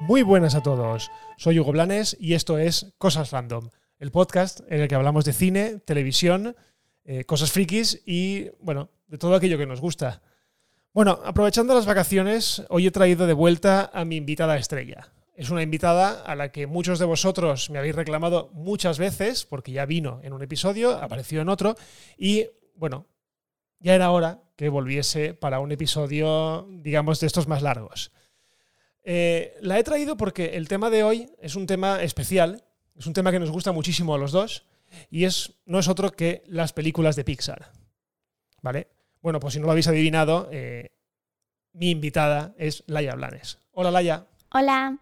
Muy buenas a todos. Soy Hugo Blanes y esto es Cosas Random, el podcast en el que hablamos de cine, televisión, eh, cosas frikis y, bueno, de todo aquello que nos gusta. Bueno, aprovechando las vacaciones, hoy he traído de vuelta a mi invitada estrella. Es una invitada a la que muchos de vosotros me habéis reclamado muchas veces, porque ya vino en un episodio, apareció en otro, y bueno, ya era hora que volviese para un episodio, digamos, de estos más largos. Eh, la he traído porque el tema de hoy es un tema especial, es un tema que nos gusta muchísimo a los dos, y es, no es otro que las películas de Pixar. ¿Vale? Bueno, pues si no lo habéis adivinado, eh, mi invitada es Laia Blanes. Hola, Laia. Hola.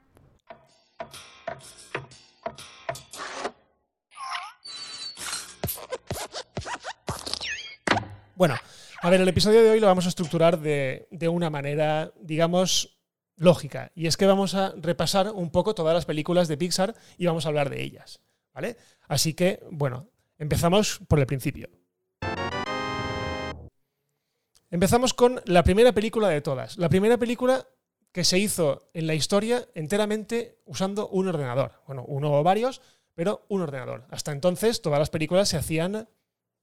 Bueno, a ver, el episodio de hoy lo vamos a estructurar de, de una manera, digamos, lógica. Y es que vamos a repasar un poco todas las películas de Pixar y vamos a hablar de ellas. ¿Vale? Así que, bueno, empezamos por el principio. Empezamos con la primera película de todas. La primera película que se hizo en la historia enteramente usando un ordenador. Bueno, uno o varios, pero un ordenador. Hasta entonces todas las películas se hacían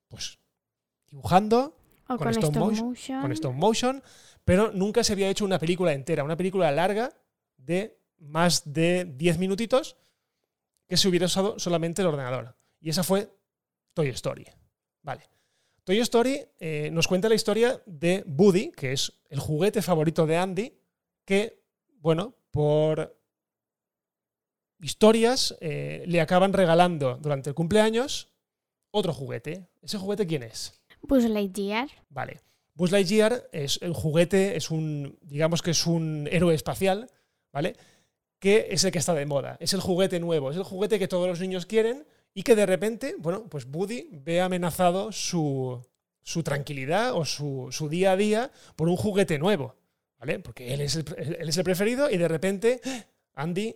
pues dibujando O con, stop, motion, con stop motion, pero nunca se había hecho una película entera, una película larga de más de 10 minutitos que se hubiera usado solamente el ordenador. Y esa fue Toy Story. Vale. Toy Story eh, nos cuenta la historia de Woody, que es el juguete favorito de Andy, que, bueno, por historias eh, le acaban regalando durante el cumpleaños otro juguete. ¿Ese juguete quién es? Buzz Lightyear. Vale. Buzz Lightyear es el juguete, es un, digamos que es un héroe espacial, ¿vale? Que es el que está de moda, es el juguete nuevo, es el juguete que todos los niños quieren y que de repente, bueno, pues Woody ve amenazado su, su tranquilidad o su, su día a día por un juguete nuevo, ¿vale? Porque él es, el, él es el preferido y de repente Andy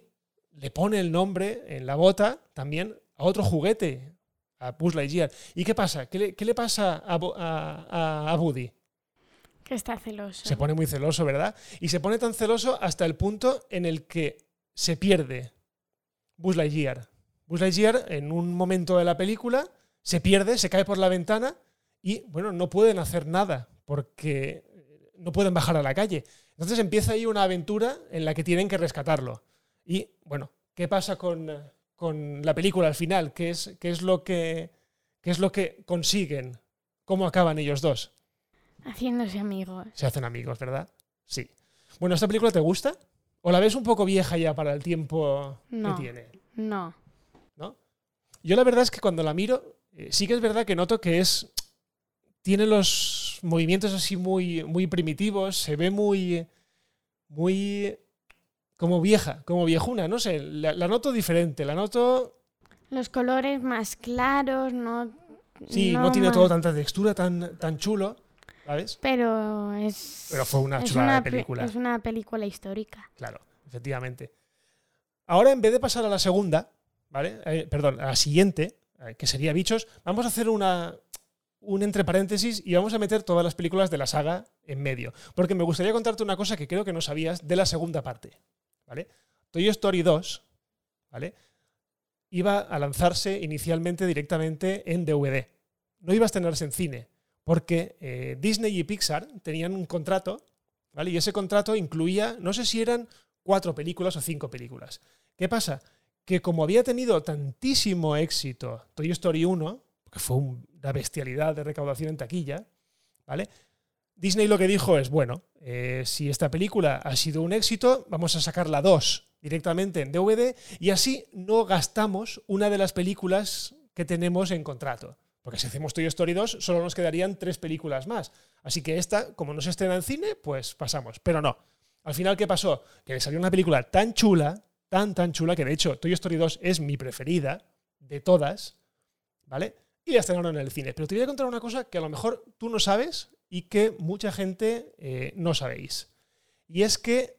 le pone el nombre en la bota también a otro juguete, a Buzz Lightyear. ¿Y qué pasa? ¿Qué le, qué le pasa a, a- a- a Woody? Que está celoso. Se pone muy celoso, ¿verdad? Y se pone tan celoso hasta el punto en el que se pierde Buzz Lightyear. Buzz Lightyear, en un momento de la película, se pierde, se cae por la ventana y, bueno, no pueden hacer nada porque no pueden bajar a la calle. Entonces empieza ahí una aventura en la que tienen que rescatarlo. Y, bueno, ¿qué pasa con, con la película al final? ¿Qué es, qué es lo que, qué es lo que consiguen? ¿Cómo acaban ellos dos? Haciéndose amigos. Se hacen amigos, ¿verdad? Sí. Bueno, ¿esta película te gusta? ¿O la ves un poco vieja ya para el tiempo No. que tiene? No. ¿No? Yo la verdad es que cuando la miro, eh, sí que es verdad que noto que es. Tiene los movimientos así muy, muy primitivos, se ve muy. muy. Como vieja, como viejuna, no sé. La, la noto diferente, la noto. Los colores más claros, no. Sí, no, tiene más- todo tanta textura, tan, tan chulo, ¿sabes? Pero es. Pero fue una de pe- película. Es una película histórica. Claro, efectivamente. Ahora, en vez de pasar a la segunda, ¿vale? Eh, perdón, a la siguiente, eh, que sería Bichos, vamos a hacer una, un entre paréntesis y vamos a meter todas las películas de la saga en medio. Porque me gustaría contarte una cosa que creo que no sabías de la segunda parte, ¿vale? Toy Story 2, ¿vale? Iba a lanzarse inicialmente directamente en DVD. No iba a estrenarse en cine, porque eh, Disney y Pixar tenían un contrato, ¿vale? Y ese contrato incluía, no sé si eran cuatro películas o cinco películas. ¿Qué pasa? Que como había tenido tantísimo éxito Toy Story 1, que fue un- una bestialidad de recaudación en taquilla, ¿vale? Disney lo que dijo es, bueno, eh, si esta película ha sido un éxito, vamos a sacar la 2 directamente en DVD y así no gastamos una de las películas que tenemos en contrato. Porque si hacemos Toy Story 2, solo nos quedarían tres películas más. Así que esta, como no se estrena en cine, pues pasamos. Pero no. Al final, ¿qué pasó? Que le salió una película tan chula, tan, tan chula, que de hecho Toy Story 2 es mi preferida de todas, ¿vale? Y la estrenaron en el cine. Pero te voy a contar una cosa que a lo mejor tú no sabes y que mucha gente eh, no sabéis. Y es que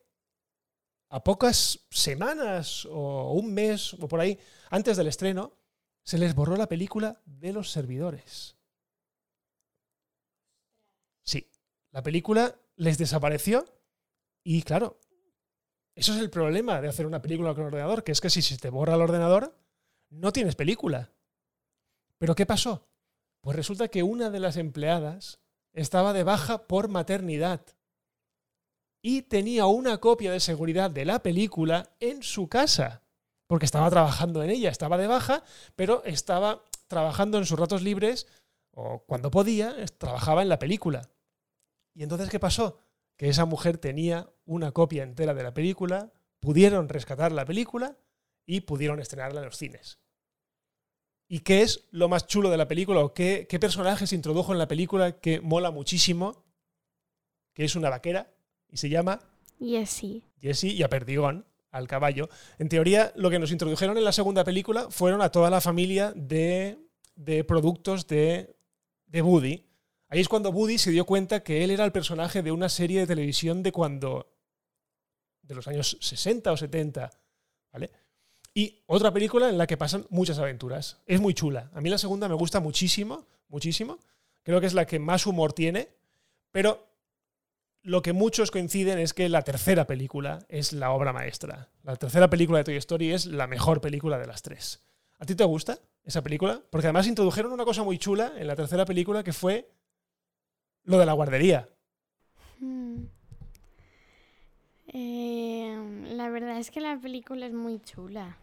a pocas semanas o un mes o por ahí antes del estreno, se les borró la película de los servidores. Sí, la película les desapareció y claro, eso es el problema de hacer una película con ordenador, que es que si se te borra el ordenador, no tienes película. ¿Pero qué pasó? Pues resulta que una de las empleadas estaba de baja por maternidad y tenía una copia de seguridad de la película en su casa, porque estaba trabajando en ella, estaba de baja, pero estaba trabajando en sus ratos libres o cuando podía, trabajaba en la película. ¿Y entonces qué pasó? Que esa mujer tenía una copia entera de la película, pudieron rescatar la película y pudieron estrenarla en los cines. ¿Y qué es lo más chulo de la película? ¿O qué, qué personaje se introdujo en la película que mola muchísimo? Que es una vaquera y se llama Jessie. Jessie y a Perdigón, al caballo. En teoría, lo que nos introdujeron en la segunda película fueron a toda la familia de, de productos de, de Woody. Ahí es cuando Woody se dio cuenta que él era el personaje de una serie de televisión de cuando. de los años 60 o 70. ¿Vale? Y otra película en la que pasan muchas aventuras. Es muy chula. A mí la segunda me gusta muchísimo, muchísimo. Creo que es la que más humor tiene. Pero lo que muchos coinciden es que la tercera película es la obra maestra. La tercera película de Toy Story es la mejor película de las tres. ¿A ti te gusta esa película? Porque además introdujeron una cosa muy chula en la tercera película que fue lo de la guardería. Hmm. Eh, la verdad es que la película es muy chula.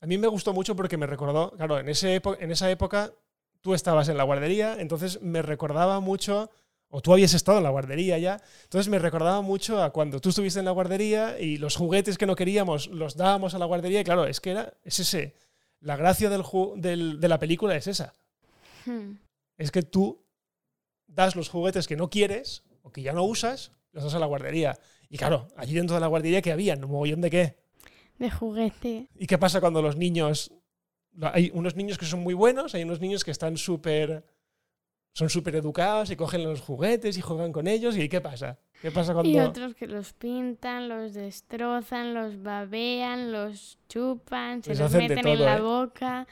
A mí me gustó mucho porque me recordó, claro, en, ese epo- en esa época tú estabas en la guardería, entonces me recordaba mucho, o tú habías estado en la guardería ya, entonces me recordaba mucho a cuando tú estuviste en la guardería y los juguetes que no queríamos los dábamos a la guardería, y claro, es que era, es ese, la gracia del- de la película es esa, Hmm. es que tú das los juguetes que no quieres o que ya no usas, los das a la guardería. Y claro, allí dentro de la guardería que había, un mogollón de qué. De juguete. ¿Y qué pasa cuando los niños... Hay unos niños que son muy buenos, hay unos niños que están súper... Son súper educados y cogen los juguetes y juegan con ellos. ¿Y qué pasa? ¿Qué pasa cuando...? Y otros que los pintan, los destrozan, los babean, los chupan, se Les los meten en la ¿eh? boca,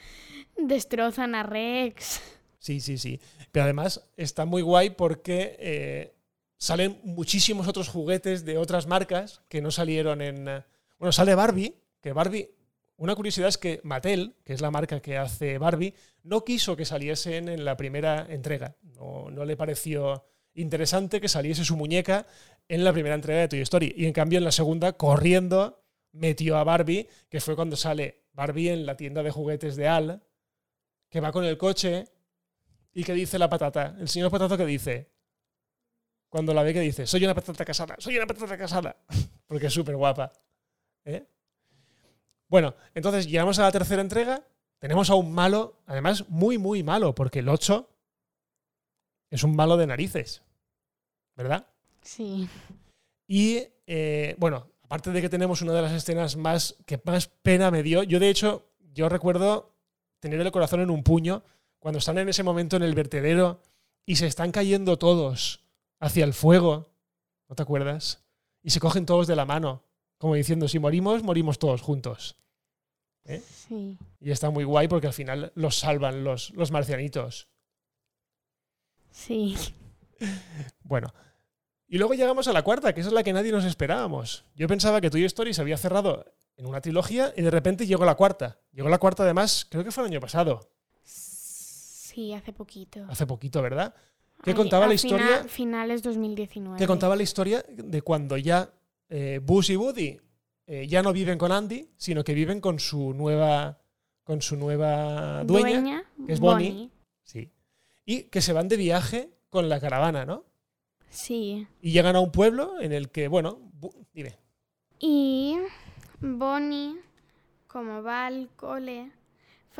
destrozan a Rex. Sí, sí, sí. Pero además está muy guay porque eh, salen muchísimos otros juguetes de otras marcas que no salieron en... Bueno, sale Barbie, que Barbie... Una curiosidad es que Mattel, que es la marca que hace Barbie, no quiso que saliesen en la primera entrega. No, no le pareció interesante que saliese su muñeca en la primera entrega de Toy Story. Y en cambio en la segunda, corriendo, metió a Barbie, que fue cuando sale Barbie en la tienda de juguetes de Al, que va con el coche ¿Y qué dice la patata? El señor patata que dice. Cuando la ve que dice, soy una patata casada, soy una patata casada. Porque es súper guapa. ¿Eh? Bueno, entonces llegamos a la tercera entrega. Tenemos a un malo, además muy, muy malo, porque el 8 es un malo de narices. ¿Verdad? Sí. Y eh, bueno, aparte de que tenemos una de las escenas más que más pena me dio, yo de hecho, yo recuerdo tener el corazón en un puño cuando están en ese momento en el vertedero y se están cayendo todos hacia el fuego. ¿No te acuerdas? Y se cogen todos de la mano, como diciendo, si morimos, morimos todos juntos. ¿Eh? Sí. Y está muy guay porque al final los salvan los, los marcianitos. Sí. Bueno, y luego llegamos a la cuarta, que esa es la que nadie nos esperábamos. Yo pensaba que Toy Story se había cerrado en una trilogía y de repente llegó la cuarta. Llegó la cuarta además, creo que fue el año pasado, Sí, hace poquito. hace poquito, ¿verdad? ¿Qué Ay, contaba a la historia? fina- finales 2019. Que contaba la historia de cuando ya eh, Buzz y Woody eh, ya no viven con Andy, sino que viven con su nueva, con su nueva dueña, que es Bonnie. sí, y que se van de viaje con la caravana, ¿no? Sí. Y llegan a un pueblo en el que, bueno, Bu- dime. Y Bonnie, como va al cole,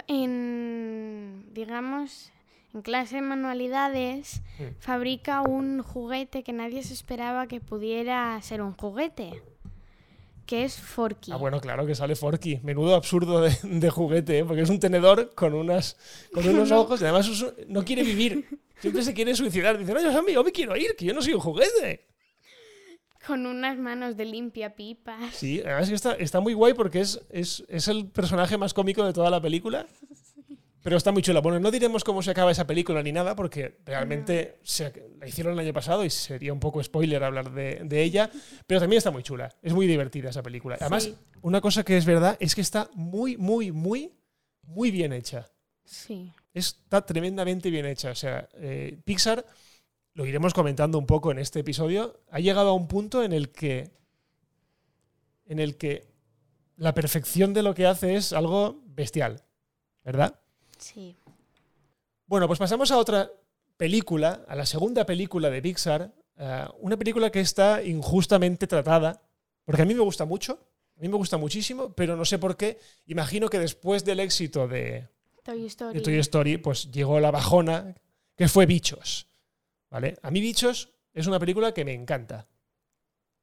en, digamos, en clase de manualidades, Mm. fabrica un juguete que nadie se esperaba que pudiera ser un juguete, que es Forky. Ah, bueno, claro que sale Forky. Menudo absurdo de, de juguete, ¿eh? porque es un tenedor con, unas, con unos ojos y además no quiere vivir. Siempre se quiere suicidar. Dice, no, yo, yo me quiero ir, que yo no soy un juguete. Con unas manos de limpia pipas. Sí, además que está, está muy guay porque es, es, es el personaje más cómico de toda la película. Pero está muy chula. Bueno, no diremos cómo se acaba esa película ni nada, porque realmente se- la hicieron el año pasado y sería un poco spoiler hablar de, de ella. Pero también está muy chula. Es muy divertida esa película. Además, Sí. una cosa que es verdad es que está muy, muy, muy, muy bien hecha. Sí. Está tremendamente bien hecha. O sea, eh, Pixar, lo iremos comentando un poco en este episodio, ha llegado a un punto en el que. en el que la perfección de lo que hace es algo bestial. ¿Verdad? Sí. Bueno, pues pasamos a otra película, a la segunda película de Pixar. eh, una película que está injustamente tratada. Porque a mí me gusta mucho. A mí me gusta muchísimo, pero no sé por qué. Imagino que después del éxito de, Toy Story. de Toy Story, pues llegó la bajona, que fue Bichos. ¿Vale? A mí Bichos es una película que me encanta.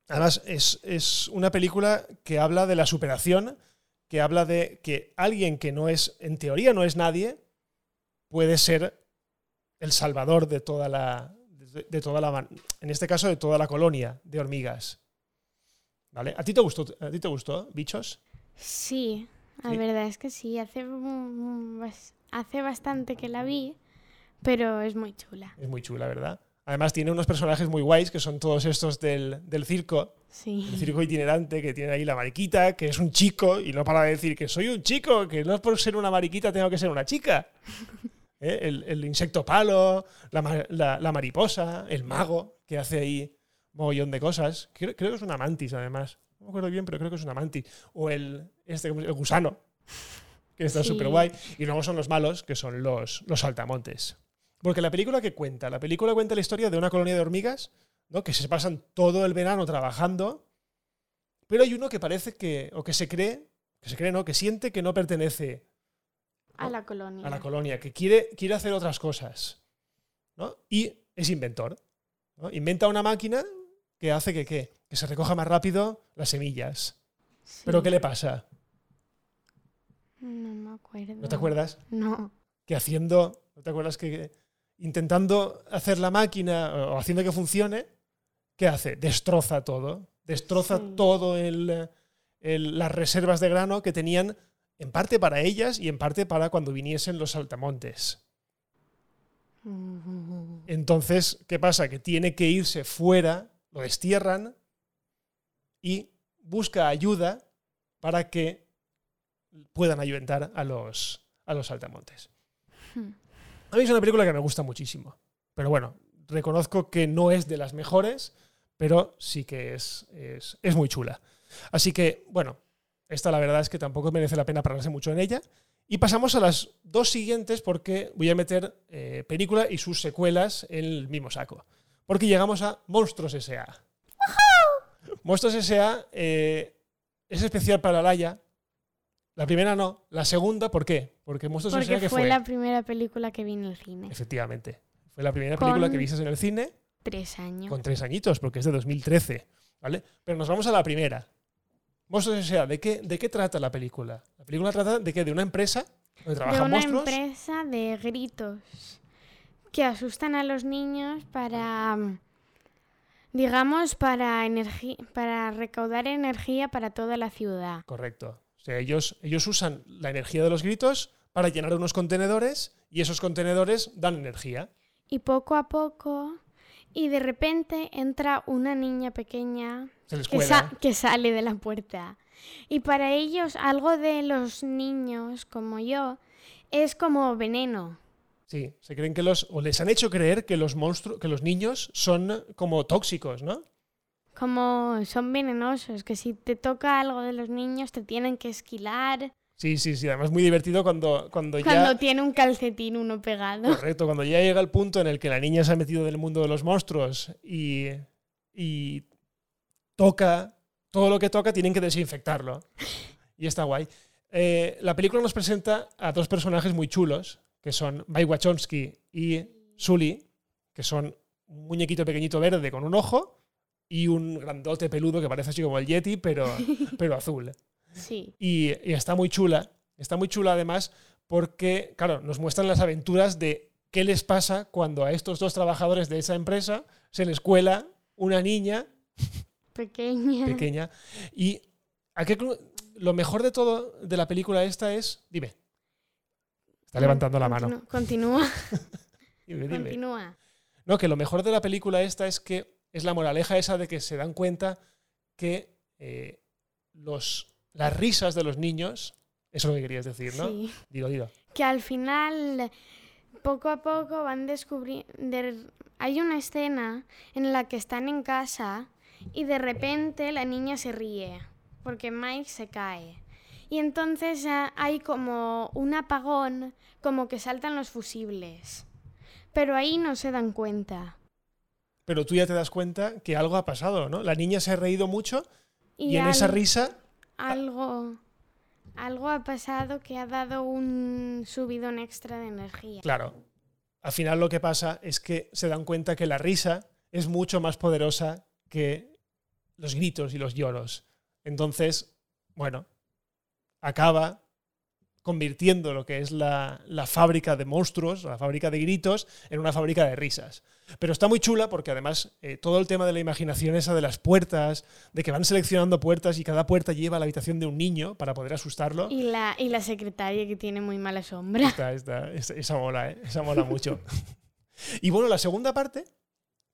Además, es, es una película que habla de la superación, que habla de que alguien que no es, en teoría no es nadie, puede ser el salvador de toda la, de, de toda la, en este caso de toda la colonia de hormigas. ¿Vale? ¿A ti te gustó, a ti te gustó Bichos? Sí, la Sí. verdad es que sí. Hace, hace bastante que la vi, pero es muy chula. Es muy chula, ¿verdad? Además tiene unos personajes muy guays, que son todos estos del, del circo, el Sí. circo itinerante, que tiene ahí la mariquita, que es un chico, y no para de decir que soy un chico, que no por ser una mariquita tengo que ser una chica. ¿Eh? El, el insecto palo, la, la- la mariposa, el mago, que hace ahí mogollón de cosas. Creo, creo que es una mantis, además. No me acuerdo bien, pero creo que es una mantis. O el, este, ¿cómo se- el gusano, que está Sí. súper guay. Y luego son los malos, que son los, los saltamontes. Porque la película que cuenta, la película cuenta la historia de una colonia de hormigas, ¿no? Que se pasan todo el verano trabajando, pero hay uno que parece que, o que se cree, que se cree, ¿no? Que siente que no pertenece A la colonia. a la colonia, que quiere, quiere hacer otras cosas, ¿no? Y es inventor, ¿no? Inventa una máquina que hace que, ¿qué? Que se recoja más rápido las semillas. Sí. ¿Pero qué le pasa? No me acuerdo. ¿No te acuerdas? No. que haciendo, ¿no te acuerdas que intentando hacer la máquina o haciendo que funcione, ¿qué hace? Destroza todo, destroza Sí. todo el, el- las reservas de grano que tenían en parte para ellas y en parte para cuando viniesen los saltamontes. Entonces, ¿qué pasa? Que tiene que irse fuera, lo destierran y busca ayuda para que puedan ayudar a los, a los saltamontes. Hmm. A mí es una película que me gusta muchísimo. Pero bueno, reconozco que no es de las mejores, pero sí que es, es, es muy chula. Así que, bueno, esta la verdad es que tampoco merece la pena pararse mucho en ella. Y pasamos a las dos siguientes porque voy a meter eh, película y sus secuelas en el mismo saco. Porque llegamos a Monstruos S.A. Monstruos S.A. eh, es especial para Laia. La primera no, la segunda, ¿por qué? Porque Monstruos. Porque que fue, fue la primera película que vi en el cine. Efectivamente. Fue la primera película que viste en el cine Tres años. con tres añitos, porque es de 2013. ¿Vale? Pero nos vamos a la primera. Monstruos S.A. ¿De qué, ¿De qué trata la película? La película trata de qué? De una empresa donde de trabajan una monstruos. empresa de gritos que asustan a los niños para, digamos, para, energi- para recaudar energía para toda la ciudad. Correcto. Sea, ellos, ellos usan la energía de los gritos para llenar unos contenedores y esos contenedores dan energía. Y poco a poco, y de repente entra una niña pequeña que, sa- que sale de la puerta. Y para ellos algo de los niños como yo es como veneno. Sí, se creen que los. o les han hecho creer que los monstruos, que los niños son como tóxicos, ¿no? Como son venenosos, que si te toca algo de los niños te tienen que esquilar. Sí, sí, sí. Además, muy divertido cuando, cuando, Cuando ya. tiene un calcetín uno pegado. Correcto, cuando ya llega el punto en el que la niña se ha metido del mundo de los monstruos y, y toca, todo lo que toca tienen que desinfectarlo. Y está guay. Eh, la película nos presenta a dos personajes muy chulos, que son Mike Wachowski y Sully, que son un muñequito pequeñito verde con un ojo y un grandote peludo que parece así como el Yeti, pero, pero azul. Sí. Y, y está muy chula. Está muy chula además porque, claro, nos muestran las aventuras de qué les pasa cuando a estos dos trabajadores de esa empresa se les cuela una niña Pequeña. pequeña. Y ¿a qué clu- lo mejor de todo de la película esta es, dime. Está levantando la mano. Continúa, Dime, dime. continúa. No, que lo mejor de la película esta es que es la moraleja esa de que se dan cuenta que eh, los, las risas de los niños, eso es lo que querías decir, ¿no? Sí. Digo, digo. Que al final, poco a poco van descubriendo... Hay una escena en la que están en casa y de repente la niña se ríe porque Mike se cae. Y entonces hay como un apagón, como que saltan los fusibles. Pero ahí no se dan cuenta. Pero tú ya te das cuenta que algo ha pasado, ¿no? La niña se ha reído mucho y, Y, en esa risa, algo, algo ha pasado que ha dado un subidón extra de energía. claro, al final lo que pasa es que se dan cuenta que la risa es mucho más poderosa que los gritos y los lloros. Entonces, bueno, acaba convirtiendo lo que es la, la fábrica de monstruos, la fábrica de gritos, en una fábrica de risas. Pero está muy chula porque además eh, todo el tema de la imaginación esa de las puertas, de que van seleccionando puertas y cada puerta lleva a la habitación de un niño para poder asustarlo. Y la, y la secretaria que tiene muy mala sombra. Está, está, esa, esa mola, ¿eh? esa mola mucho. y bueno, la segunda parte,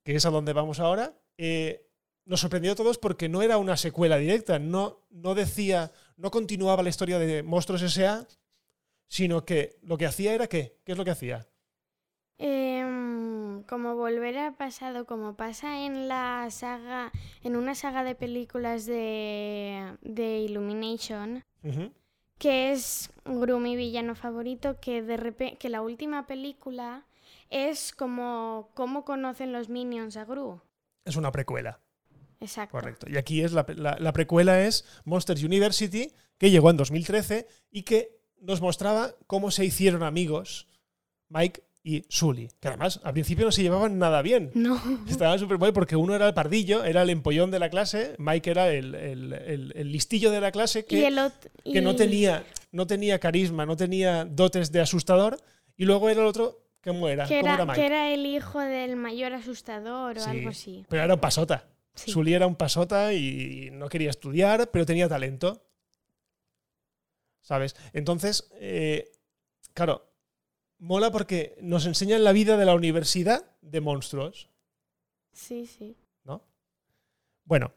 que es a donde vamos ahora, eh, nos sorprendió a todos porque no era una secuela directa, no, no decía, no continuaba la historia de Monstruos S.A., sino que lo que hacía era qué, ¿qué es lo que hacía? Em, como volver al pasado, como pasa en la saga, en una saga de películas de, de Illumination, que es Gru mi villano favorito, que de repente, que la última película es como cómo conocen los minions a Gru. Es una precuela, Exacto. correcto. Y aquí es la, la- la precuela es Monsters University, que llegó en 2013 y que nos mostraba cómo se hicieron amigos Mike y Sully, que además al principio no se llevaban nada bien. No. Estaba súper guay porque uno era el pardillo, era el empollón de la clase, Mike era el, el- el- el listillo de la clase que, que no, tenía, no tenía carisma, no tenía dotes de asustador, y luego era el otro, ¿cómo era? que ¿Cómo era, era Mike? que era el hijo del mayor asustador o Sí, algo así. Pero era un pasota. Sí. Sully era un pasota y no quería estudiar, pero tenía talento. ¿Sabes? Entonces, eh, claro, mola porque nos enseñan la vida de la universidad de monstruos. Sí, sí. ¿no? Bueno,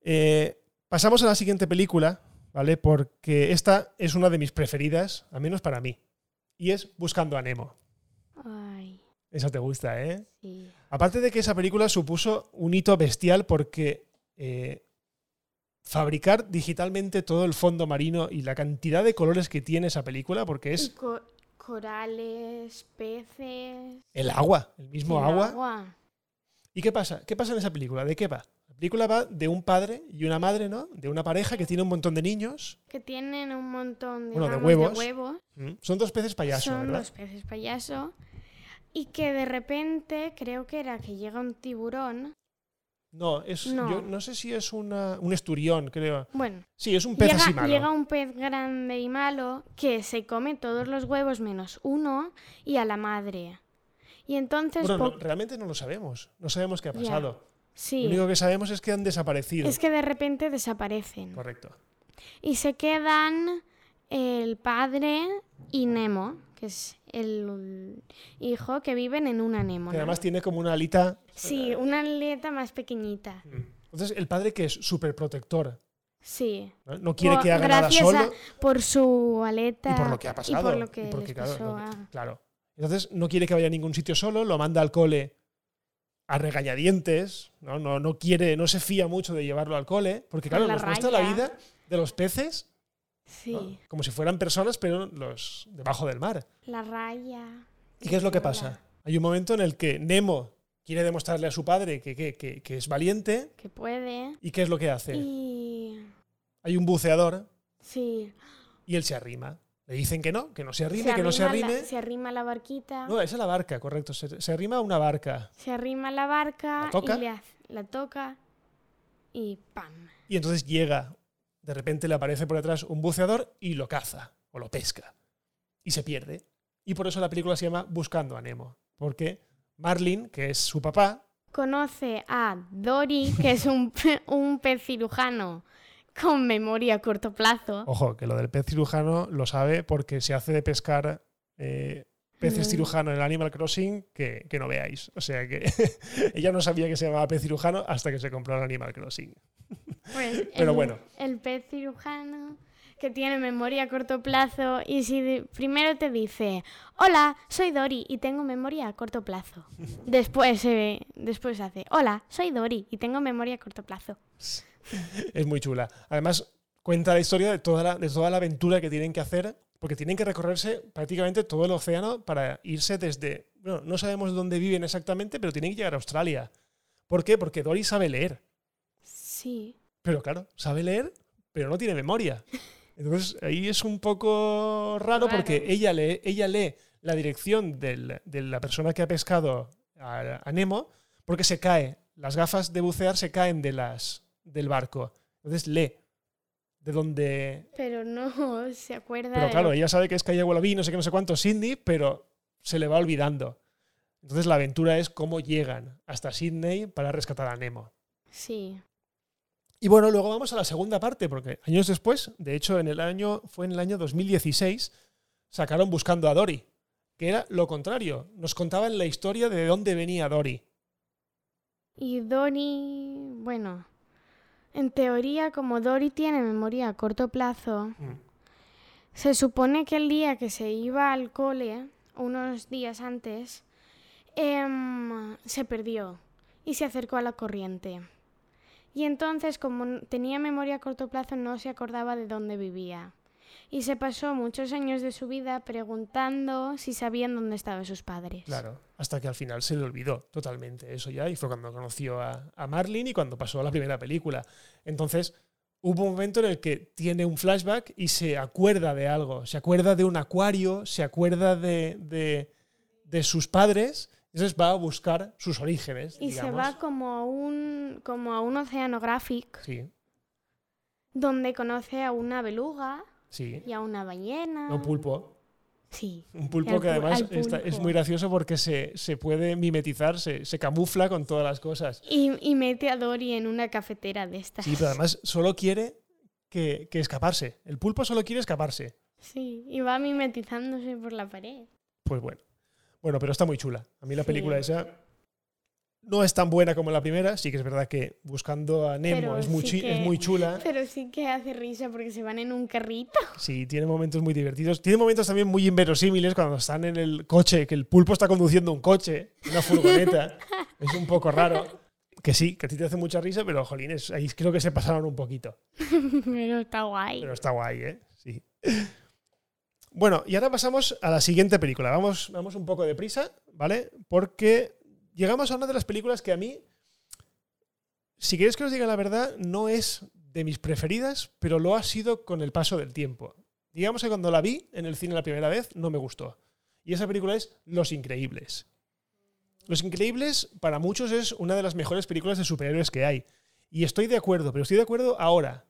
eh, pasamos a la siguiente película, ¿vale? Porque esta es una de mis preferidas, al menos para mí, y es Buscando a Nemo. Ay, Esa te gusta, ¿eh? sí. Aparte de que esa película supuso un hito bestial porque eh, fabricar digitalmente todo el fondo marino y la cantidad de colores que tiene esa película, porque es co- corales, peces. el agua, el mismo el agua. ¿Y qué pasa? ¿Qué pasa en esa película? ¿De qué va? La película va de un padre y una madre, ¿no? De una pareja que tiene un montón de niños. Que tienen un montón Bueno, de huevos. huevos. Mm. Son dos peces payaso, Son ¿verdad? los peces payaso. Y que de repente, creo que era que llega un tiburón. No, es, No. Yo no sé si es una- un esturión, creo. Bueno, Sí, es un pez así llega, malo. llega un pez grande y malo que se come todos los huevos menos uno y a la madre. Y entonces, Bueno, no, realmente no lo sabemos. No sabemos qué ha pasado. sí, Lo único que sabemos es que han desaparecido. es que de repente desaparecen. Correcto. Y se quedan el padre y Nemo, que es el hijo que viven en una Que anémona. además tiene como una alita. Sí, una aleta más pequeñita. Mm. Entonces, el padre que es súper protector. Sí. ¿no? No quiere Por- que haga nada gracias solo. a- por su aleta Y por lo que ha pasado. y por lo que y porque, les claro, pasó lo que- a- claro. Entonces no quiere que vaya a ningún sitio solo, lo manda al cole a regañadientes, ¿no? No, no quiere, no se fía mucho de llevarlo al cole, porque claro, la nos muestra la raya. vida de los peces Sí, ¿no? como si fueran personas, pero los debajo del mar. la raya. ¿Y qué es lo que pasa? Hay un momento en el que Nemo quiere demostrarle a su padre que, que- que- que es valiente, Que puede. ¿y qué es lo que hace? Y. Hay un buceador Sí. y él se arrima. Le dicen que no, que no se arrime, que no se la- arrime. se arrima la barquita. No, esa es la barca, correcto. Se, se arrima a una barca. Se arrima la barca ¿La toca? y le hace- la toca y ¡pam! Y entonces llega, de repente le aparece por detrás un buceador y lo caza o lo pesca. Y se pierde. Y por eso la película se llama Buscando a Nemo. Porque Marlin, que es su papá, Conoce a Dory, que es un, un pez cirujano con memoria a corto plazo. ojo, que lo del pez cirujano lo sabe porque se hace de pescar eh, peces Mm. cirujano en el Animal Crossing que, que no veáis. O sea que ella no sabía que se llamaba pez cirujano hasta que se compró el Animal Crossing. Pues Pero el, bueno. El pez cirujano que tiene memoria a corto plazo y si primero te dice, hola, soy Dori y tengo memoria a corto plazo. Después, eh, después hace, hola, soy Dori y tengo memoria a corto plazo. Es muy chula. Además, cuenta la historia de toda la, de toda la aventura que tienen que hacer, porque tienen que recorrerse prácticamente todo el océano para irse desde. Bueno, no sabemos dónde viven exactamente, pero tienen que llegar a Australia. ¿Por qué? Porque Dory sabe leer. Sí. Pero claro, sabe leer, pero no tiene memoria. Entonces ahí es un poco raro porque ella lee, ella lee la dirección del- de la persona que ha pescado a, a Nemo porque se cae. Las gafas de bucear se caen de las, del barco. Entonces lee de donde... Pero no se acuerda Pero claro, ella sabe que es Calle Wallaby, no sé qué, no sé cuánto, Sydney, pero se le va olvidando. Entonces la aventura es cómo llegan hasta Sydney para rescatar a Nemo. Sí. Y bueno, luego vamos a la segunda parte, porque años después, de hecho, en el año, fue en el año 2016, sacaron Buscando a Dory, que era lo contrario. Nos contaban la historia de dónde venía Dory. Y Dori, bueno, en teoría como Dori tiene memoria a corto plazo, Mm. se supone que el día que se iba al cole, unos días antes, em, se perdió y se acercó a la corriente. Y entonces, como tenía memoria a corto plazo, no se acordaba de dónde vivía. Y se pasó muchos años de su vida preguntando si sabían dónde estaban sus padres. Claro, hasta que al final se le olvidó totalmente eso ya, y fue cuando conoció a, a Marlin y cuando pasó a la primera película. Entonces, hubo un momento en el que tiene un flashback y se acuerda de algo, se acuerda de un acuario, se acuerda de, de, de sus padres, entonces va a buscar sus orígenes. Y se va como a un, como a un oceanográfico Sí, donde conoce a una beluga sí. y a una ballena. Un pulpo. Sí. Un pulpo Al que además está- es muy gracioso porque se, se puede mimetizar, se, se camufla con todas las cosas. Y, y mete a Dory en una cafetera de estas. Sí, pero además solo quiere que, que escaparse. El pulpo solo quiere escaparse. Sí, y va mimetizándose por la pared. Pues bueno. Bueno, pero está muy chula. A mí la Sí. película esa no es tan buena como la primera. Sí que es verdad que buscando a Nemo es muy, sí chi- es que- muy chula. Pero sí que hace risa porque se van en un carrito. Sí, tiene momentos muy divertidos. Tiene momentos también muy inverosímiles cuando están en el coche, que el pulpo está conduciendo un coche, una furgoneta. es un poco raro. Que sí, que a ti te hace mucha risa, pero jolines, ahí creo que se pasaron un poquito. pero está guay. Pero está guay, ¿eh? Sí. Bueno, y ahora pasamos a la siguiente película. Vamos, vamos un poco deprisa, ¿vale? Porque llegamos a una de las películas que a mí, si queréis que os diga la verdad, no es de mis preferidas, pero lo ha sido con el paso del tiempo. Digamos que cuando la vi en el cine la primera vez, no me gustó. Y esa película es Los Increíbles. Los Increíbles, para muchos, es una de las mejores películas de superhéroes que hay. Y estoy de acuerdo, pero estoy de acuerdo ahora.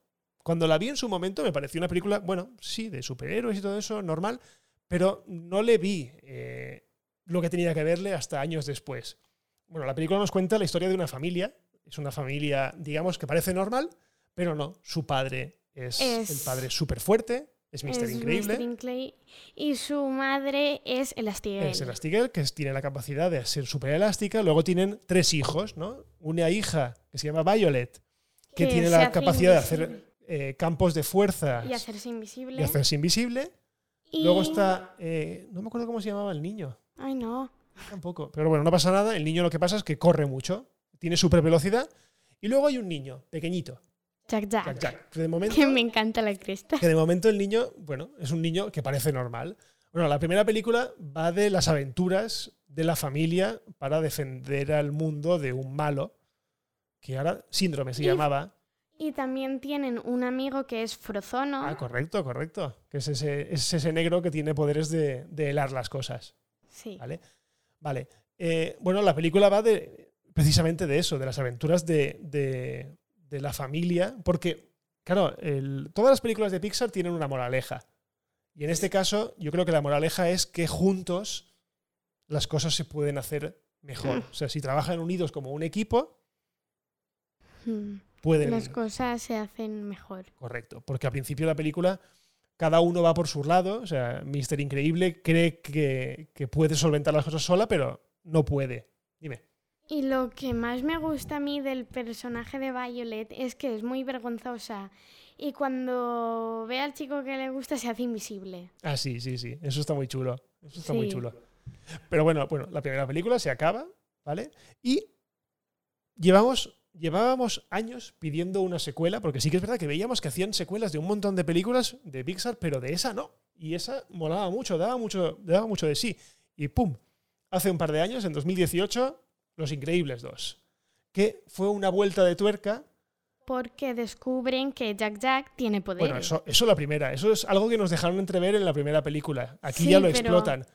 Cuando la vi en su momento me pareció una película, bueno, sí, de superhéroes y todo eso, normal, pero no le vi eh, lo que tenía que verle hasta años después. Bueno, la película nos cuenta la historia de una familia. Es una familia, digamos, que parece normal, pero no. Su padre es, Es- el padre súper fuerte, es Mr. Es Increíble. Mr. Increíble. Y su madre es Elastigirl. Es Elastigirl, que tiene la capacidad de ser súper elástica. Luego tienen tres hijos, ¿no? Una hija que se llama Violet, que, Que tiene la capacidad de hacer eh, campos de fuerza Y hacerse invisible. y hacerse invisible. Y- Luego está. eh, no me acuerdo cómo se llamaba el niño. Ay, no. Tampoco. Pero bueno, no pasa nada. El niño lo que pasa es que corre mucho. Tiene súper velocidad. Y luego hay un niño, pequeñito. Jack Jack. Jack Jack. Que de momento. Que me encanta la cresta. que de momento el niño, bueno, es un niño que parece normal. Bueno, la primera película va de las aventuras de la familia para defender al mundo de un malo, que ahora síndrome se Y- llamaba. Y también tienen un amigo que es Frozono. Ah, correcto, correcto. Que es ese, es ese negro que tiene poderes de, de helar las cosas. sí. ¿Vale? Vale. Eh, bueno, la película va de precisamente de eso, de las aventuras de, de- de la familia, porque, claro, el- todas las películas de Pixar tienen una moraleja. Y en este caso, yo creo que la moraleja es que juntos las cosas se pueden hacer mejor. O sea, si trabajan unidos como un equipo, Mm. Pueden... Las cosas se hacen mejor. Correcto, porque al principio de la película cada uno va por su lado. O sea, Mister Increíble cree que, que puede solventar las cosas sola, pero no puede. Dime. Y lo que más me gusta a mí del personaje de Violet es que es muy vergonzosa y cuando ve al chico que le gusta se hace invisible. Ah, sí, sí, sí. Eso está muy chulo. Eso está muy chulo. Pero bueno, bueno, la primera película se acaba, ¿vale? Y llevamos, llevábamos años pidiendo una secuela, porque sí que es verdad que veíamos que hacían secuelas de un montón de películas de Pixar, pero de esa no. Y esa molaba mucho, daba mucho, daba mucho de sí. Y ¡pum! Hace un par de años, en 2018, Los Increíbles 2. Que fue una vuelta de tuerca Porque descubren que Jack Jack tiene poderes. Bueno, eso, eso la primera. Eso es algo que nos dejaron entrever en la primera película. Aquí Sí, ya lo pero- explotan.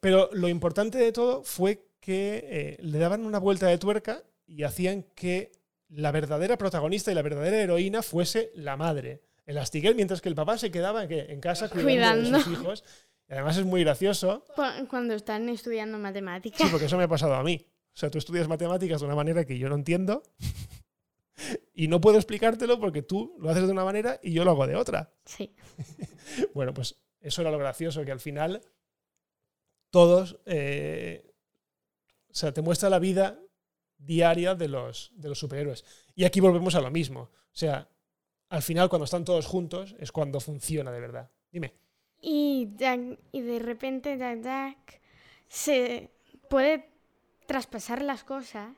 Pero lo importante de todo fue que eh, le daban una vuelta de tuerca y hacían que la verdadera protagonista y la verdadera heroína fuese la madre. El Astiguel, mientras que el papá se quedaba en, casa cuidando, de sus Cuidando. hijos. Y además es muy gracioso. Cu- Cuando están estudiando matemáticas. Sí, porque eso me ha pasado a mí. O sea, tú estudias matemáticas de una manera que yo no entiendo y no puedo explicártelo porque tú lo haces de una manera y yo lo hago de otra. Sí. Bueno, pues eso era lo gracioso, que al final todos, eh, o sea, te muestra la vida diaria de los, de los superhéroes. Y aquí volvemos a lo mismo. O sea, al final cuando están todos juntos es cuando funciona de verdad. Dime. Y, Jack- y de repente Jack Jack se puede traspasar las cosas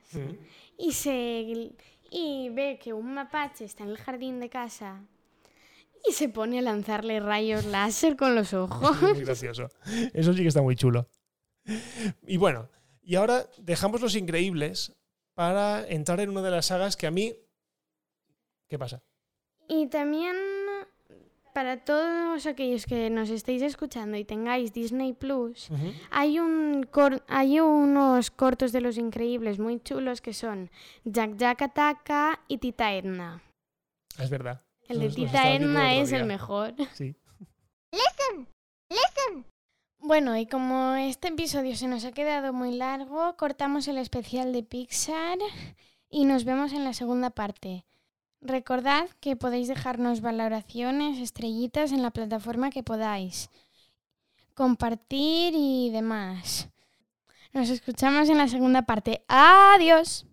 y se y ve que un mapache está en el jardín de casa y se pone a lanzarle rayos láser con los ojos. Muy gracioso. Eso sí que está muy chulo. Y bueno, y ahora dejamos los increíbles para entrar en una de las sagas que a mí... ¿Qué pasa? Y también para todos aquellos que nos estéis escuchando y tengáis Disney Plus, hay, un cor- hay unos cortos de los increíbles muy chulos que son Jack Jack Ataca y Tita Edna. Es verdad. El de Tita Edna es el mejor. Sí. Bueno, y como este episodio se nos ha quedado muy largo, cortamos el especial de Pixar y nos vemos en la segunda parte. Recordad que podéis dejarnos valoraciones, estrellitas en la plataforma que podáis, compartir y demás. Nos escuchamos en la segunda parte. Adiós.